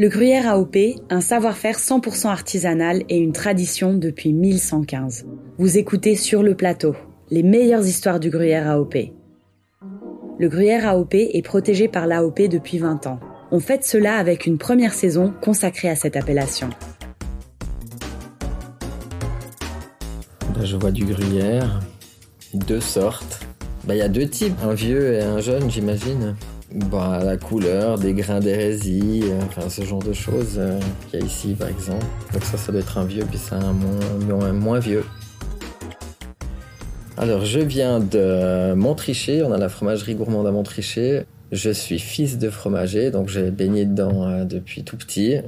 Le gruyère AOP, un savoir-faire 100% artisanal et une tradition depuis 1115. Vous écoutez Sur le plateau, les meilleures histoires du gruyère AOP. Le gruyère AOP est protégé par l'AOP depuis 20 ans. On fête cela avec une première saison consacrée à cette appellation. Je vois du gruyère, deux sortes. Bah, il y a deux types, un vieux et un jeune, j'imagine. Bah, la couleur, des grains d'hérésie, euh, enfin ce genre de choses euh, qu'il y a ici par exemple. Donc ça, ça doit être un vieux, puis ça un moins, moins vieux. Alors je viens de Montrichet, on a la fromagerie gourmande à Montrichet. Je suis fils de fromager, donc j'ai baigné dedans euh, depuis tout petit.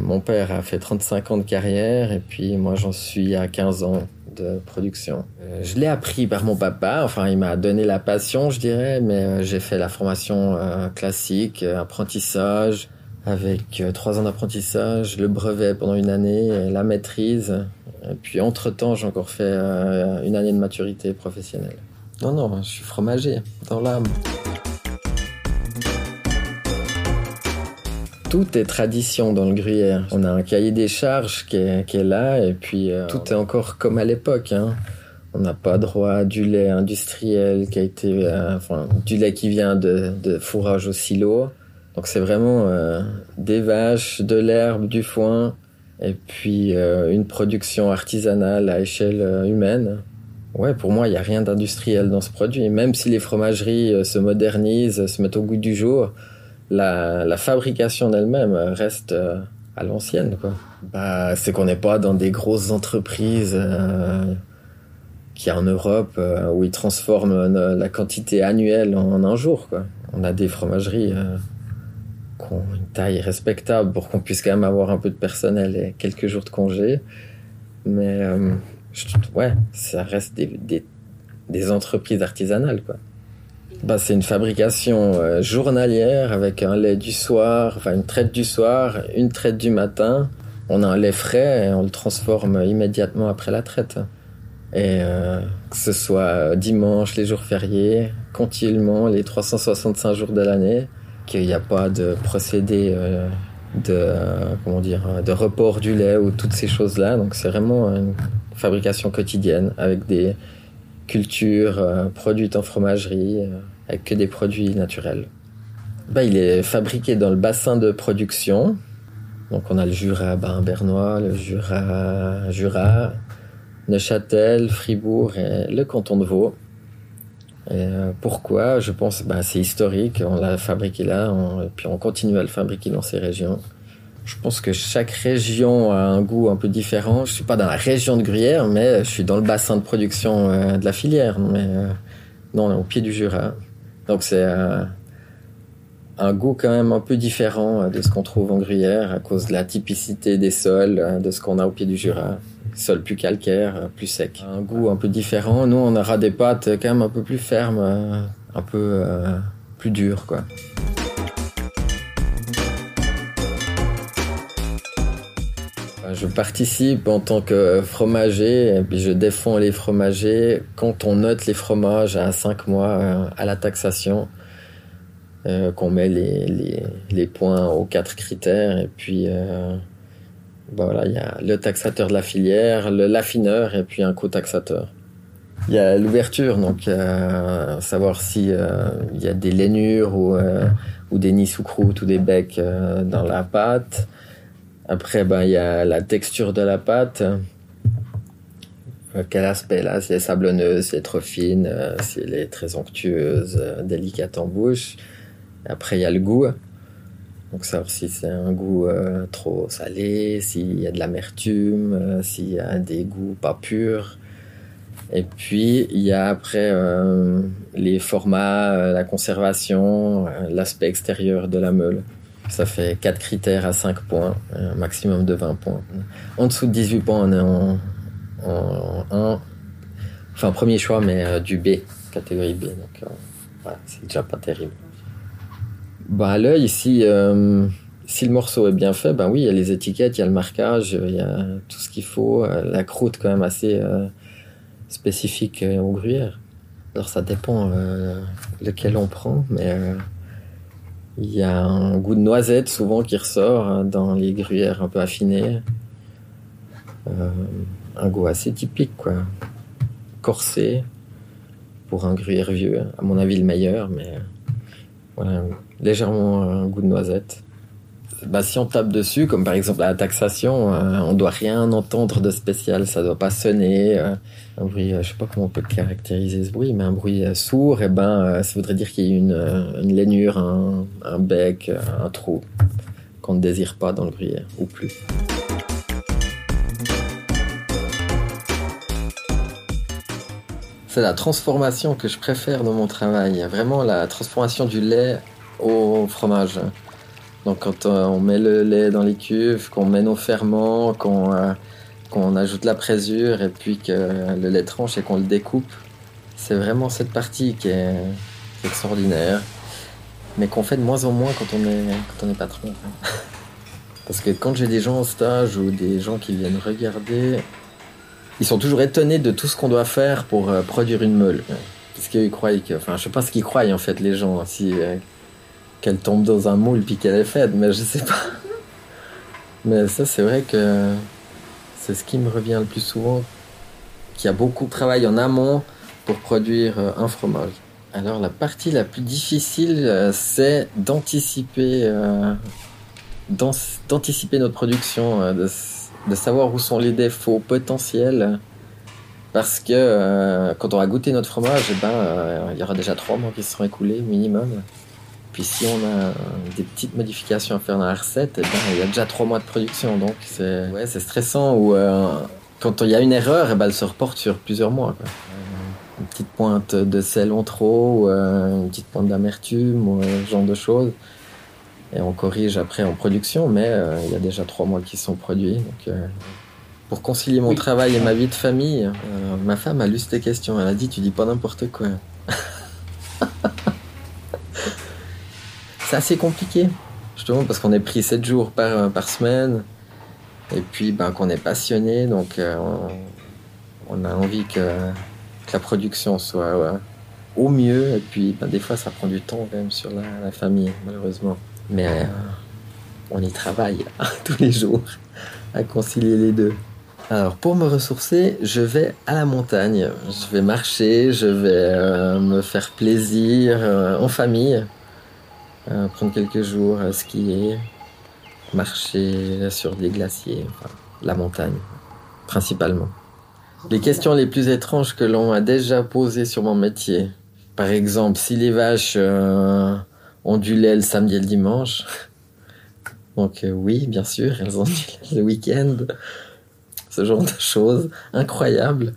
mon père a fait 35 ans de carrière et puis moi j'en suis à 15 ans de production. Euh, je l'ai appris par mon papa, enfin il m'a donné la passion je dirais, mais euh, j'ai fait la formation euh, classique, apprentissage, avec trois ans d'apprentissage, le brevet pendant une année, la maîtrise, et puis entre-temps j'ai encore fait une année de maturité professionnelle. Non, non, je suis fromager, dans l'âme. Tout est tradition dans le gruyère. On a un cahier des charges qui est, là et puis euh, tout est encore comme à l'époque. Hein. On n'a pas droit à du lait industriel qui a été, euh, enfin, du lait qui vient de, fourrage au silo. Donc c'est vraiment euh, des vaches, de l'herbe, du foin et puis une production artisanale à échelle humaine. Ouais, pour moi, il n'y a rien d'industriel dans ce produit. Même si les fromageries se modernisent, se mettent au goût du jour, la, fabrication d'elle-même reste euh, à l'ancienne. Bah, c'est qu'on n'est pas dans des grosses entreprises euh, qui en Europe euh, où ils transforment la quantité annuelle en un jour, quoi. On a des fromageries qui ont une taille respectable pour qu'on puisse quand même avoir un peu de personnel et quelques jours de congé. Mais ouais, ça reste des, des entreprises artisanales, quoi bah, C'est une fabrication euh, journalière avec un lait du soir, enfin une traite du soir, une traite du matin. On a un lait frais et on le transforme immédiatement après la traite. Et euh, que ce soit dimanche, les jours fériés, continuellement, les 365 jours de l'année, qu'il n'y a pas de procédé euh, de comment dire de report du lait ou toutes ces choses-là. Donc c'est vraiment une fabrication quotidienne avec des cultures produites en fromagerie avec que des produits naturels. Bah, il est fabriqué dans le bassin de production. Donc on a le Jura bernois, le Jura, Jura, Neuchâtel, Fribourg et le canton de Vaud. Euh, pourquoi? Je pense bah, c'est historique, on l'a fabriqué là, et puis on continue à le fabriquer dans ces régions. Je pense que chaque région a un goût un peu différent. Je suis pas dans la région de Gruyère, mais je suis dans le bassin de production euh, de la filière. Mais euh, non, au pied du Jura. Donc c'est euh, un goût quand même un peu différent euh, de ce qu'on trouve en Gruyère à cause de la typicité des sols, euh, de ce qu'on a au pied du Jura. Sol plus calcaire, plus sec. Un goût un peu différent. Nous, on aura des pâtes quand même un peu plus fermes, un peu plus dures, quoi. Je participe en tant que fromager et puis je défends les fromagers quand on note les fromages à 5 mois euh, à la taxation, euh, qu'on met les, les, points aux quatre critères et puis euh, bah voilà, il y a le taxateur de la filière, le l'affineur et puis un co-taxateur. Il y a l'ouverture, donc savoir si il y a des lainures ou, ou des nids sous croûte ou des becs dans la pâte. Après, ben, il y a la texture de la pâte. Euh, quel aspect là? Si elle est sablonneuse, si elle est trop fine, euh, si elle est très onctueuse, euh, délicate en bouche. Après, il y a le goût. Donc, savoir si c'est un goût trop salé, s'il y a de l'amertume, s'il y a des goûts pas purs. Et puis, il y a après les formats, la conservation, l'aspect extérieur de la meule. Ça fait 4 critères à 5 points, un maximum de 20 points. En dessous de 18 points, on est en, en 1. Enfin, premier choix, mais euh, du B, catégorie B. Donc, euh, voilà, c'est déjà pas terrible. Bah, à l'œil, ici, euh, si le morceau est bien fait, ben oui, il y a les étiquettes, il y a le marquage, il y a tout ce qu'il faut. la croûte, quand même, assez spécifique au gruyère. Alors, ça dépend lequel on prend, mais Il y a un goût de noisette souvent qui ressort hein, dans les gruyères un peu affinées. Euh, un goût assez typique, quoi. Corsé pour un gruyère vieux, à mon avis le meilleur, mais voilà, légèrement un goût de noisette bah, si on tape dessus, comme par exemple à la taxation, euh, on doit rien entendre de spécial, ça doit pas sonner. Euh, un bruit, euh, je sais pas comment on peut caractériser ce bruit, mais un bruit sourd, et eh ben, ça voudrait dire qu'il y a une, une un, bec, un trou qu'on ne désire pas dans le gruyère, ou plus. C'est la transformation que je préfère dans mon travail, vraiment la transformation du lait au fromage. Donc quand euh, on met le lait dans les cuves, qu'on met nos ferments, qu'on euh, ajoute la présure et puis que le lait tranche et qu'on le découpe, c'est vraiment cette partie qui est, extraordinaire, mais qu'on fait de moins en moins quand on est, quand on est patron. Parce que quand j'ai des gens en stage ou des gens qui viennent regarder, ils sont toujours étonnés de tout ce qu'on doit faire pour euh, produire une meule. Parce qu'ils croient que, enfin, je sais pas ce qu'ils croient en fait les gens. Si, qu'elle tombe dans un moule puis qu'elle est faite, mais je sais pas. Mais ça, c'est vrai que c'est ce qui me revient le plus souvent, qu'il y a beaucoup de travail en amont pour produire euh, un fromage. Alors la partie la plus difficile, euh, c'est d'anticiper, euh, d'anticiper notre production, de, savoir où sont les défauts potentiels. Parce que quand on va goûter notre fromage, eh ben, il y aura déjà trois mois qui seront écoulés minimum. Puis si on a des petites modifications à faire dans la recette, eh ben, il y a déjà trois mois de production. Donc c'est ouais, stressant. Ou euh, quand il y a une erreur, eh ben, elle se reporte sur plusieurs mois. Une petite pointe de sel en trop, ou, euh, une petite pointe d'amertume, ou euh, ce genre de choses. Et on corrige après en production, mais il y a déjà trois mois qui sont produits. Donc, pour concilier mon travail et ma vie de famille, ma femme a lu cette question. Elle a dit Tu dis pas n'importe quoi. C'est assez compliqué, justement, parce qu'on est pris 7 jours par, euh, par semaine, et puis ben, qu'on est passionné, donc euh, on, a envie que, la production soit au mieux, et puis ben, des fois ça prend du temps quand même sur la, famille, malheureusement. Mais euh, on y travaille tous les jours à concilier les deux. Alors pour me ressourcer, je vais à la montagne. Je vais marcher, je vais me faire plaisir en famille. Euh, prendre quelques jours à skier, marcher sur des glaciers, la montagne, principalement. Les questions les plus étranges que l'on a déjà posées sur mon métier. Par exemple, si les vaches euh, ont du lait le samedi et le dimanche. Donc euh, oui, bien sûr, elles ont du lait le week-end. Ce genre de choses incroyables.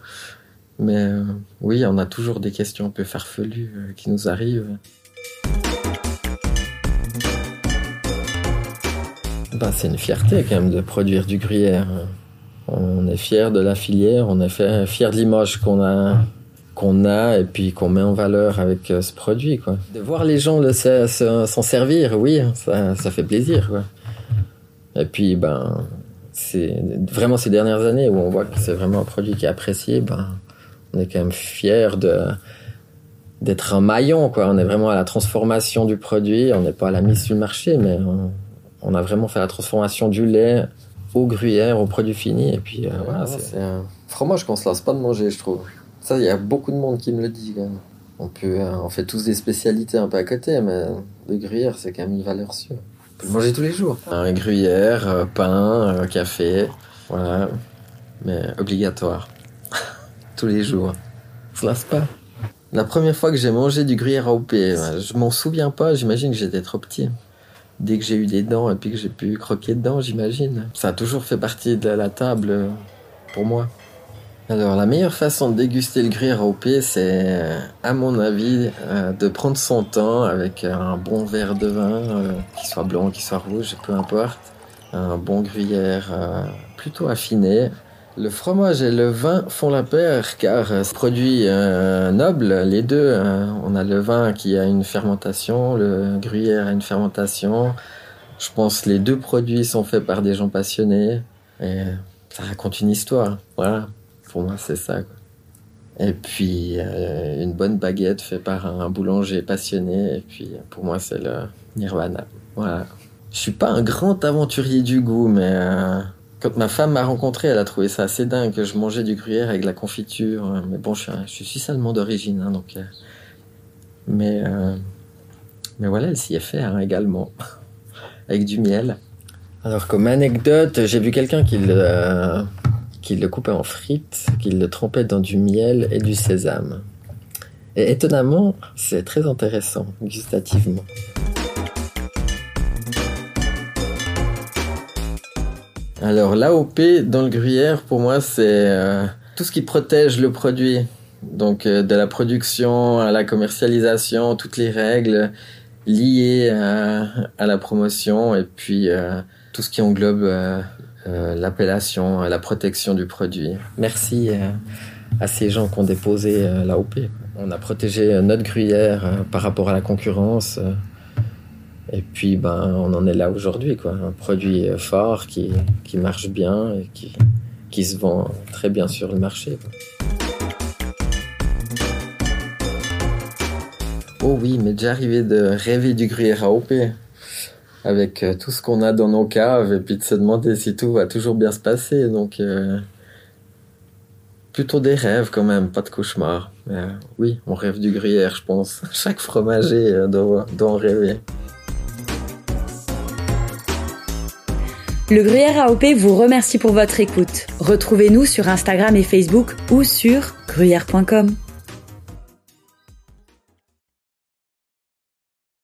Mais oui, on a toujours des questions un peu farfelues qui nous arrivent. Bah, c'est une fierté quand même de produire du gruyère. On est fier de la filière, on est fier de l'image qu'on a qu'on a et puis qu'on met en valeur avec euh, ce produit quoi. De voir les gens s'en servir, oui, ça, ça fait plaisir quoi. Et puis ben c'est vraiment ces dernières années où on voit que c'est vraiment un produit qui est apprécié, ben on est quand même fier de d'être un maillon quoi. On est vraiment à la transformation du produit, on n'est pas à la mise sur le marché mais on, on a vraiment fait la transformation du lait au gruyère, au produit fini. Et puis euh, voilà, c'est un fromage qu'on se lasse pas de manger, je trouve. Ça, il y a beaucoup de monde qui me le dit. Quand même. On peut, euh, on fait tous des spécialités un peu à côté, mais le gruyère, c'est quand même une valeur sûre. On peut le manger tous les jours. Un gruyère, euh, pain, café, voilà, mais obligatoire. tous les jours. On se lasse pas. La première fois que j'ai mangé du gruyère AOP, je m'en souviens pas, j'imagine que j'étais trop petit dès que j'ai eu des dents et puis que j'ai pu croquer dedans, j'imagine. Ça a toujours fait partie de la table euh, pour moi. Alors, la meilleure façon de déguster le gruyère OP, c'est, euh, à mon avis, euh, de prendre son temps avec un bon verre de vin, qu'il soit blanc, qu'il soit rouge, peu importe. Un bon gruyère plutôt affiné, le fromage et le vin font la paire car c'est produit euh, noble, les deux. Hein. On a le vin qui a une fermentation, le gruyère a une fermentation. Je pense que les deux produits sont faits par des gens passionnés et ça raconte une histoire. Voilà, pour moi c'est ça. Et puis une bonne baguette faite par un boulanger passionné. Et puis pour moi, c'est le nirvana. Voilà. Je suis pas un grand aventurier du goût, mais quand ma femme m'a rencontré, elle a trouvé ça assez dingue que je mangeais du gruyère avec de la confiture. Mais bon, je suis, je allemand d'origine, hein, donc. mais mais voilà, elle s'y est fait hein, également avec du miel. Alors comme anecdote, j'ai vu quelqu'un qui le, qui le coupait en frites, qui le trempait dans du miel et du sésame. Et étonnamment, c'est très intéressant gustativement. Alors l'AOP dans le gruyère, pour moi, c'est euh, tout ce qui protège le produit. Donc euh, de la production à la commercialisation, toutes les règles liées à, la promotion et puis euh, tout ce qui englobe l'appellation, la protection du produit. Merci à ces gens qui ont déposé l'AOP. On a protégé notre gruyère par rapport à la concurrence. Et puis, ben, on en est là aujourd'hui, quoi. Un produit fort qui, qui marche bien et qui, qui se vend très bien sur le marché. Oh oui, mais déjà arrivé de rêver du gruyère AOP avec euh, tout ce qu'on a dans nos caves et puis de se demander si tout va toujours bien se passer. Donc, euh, plutôt des rêves quand même, pas de cauchemar. Mais euh, oui, on rêve du gruyère, je pense. Chaque fromager doit, doit en rêver. Le Gruyère AOP vous remercie pour votre écoute. Retrouvez-nous sur Instagram et Facebook ou sur gruyère.com.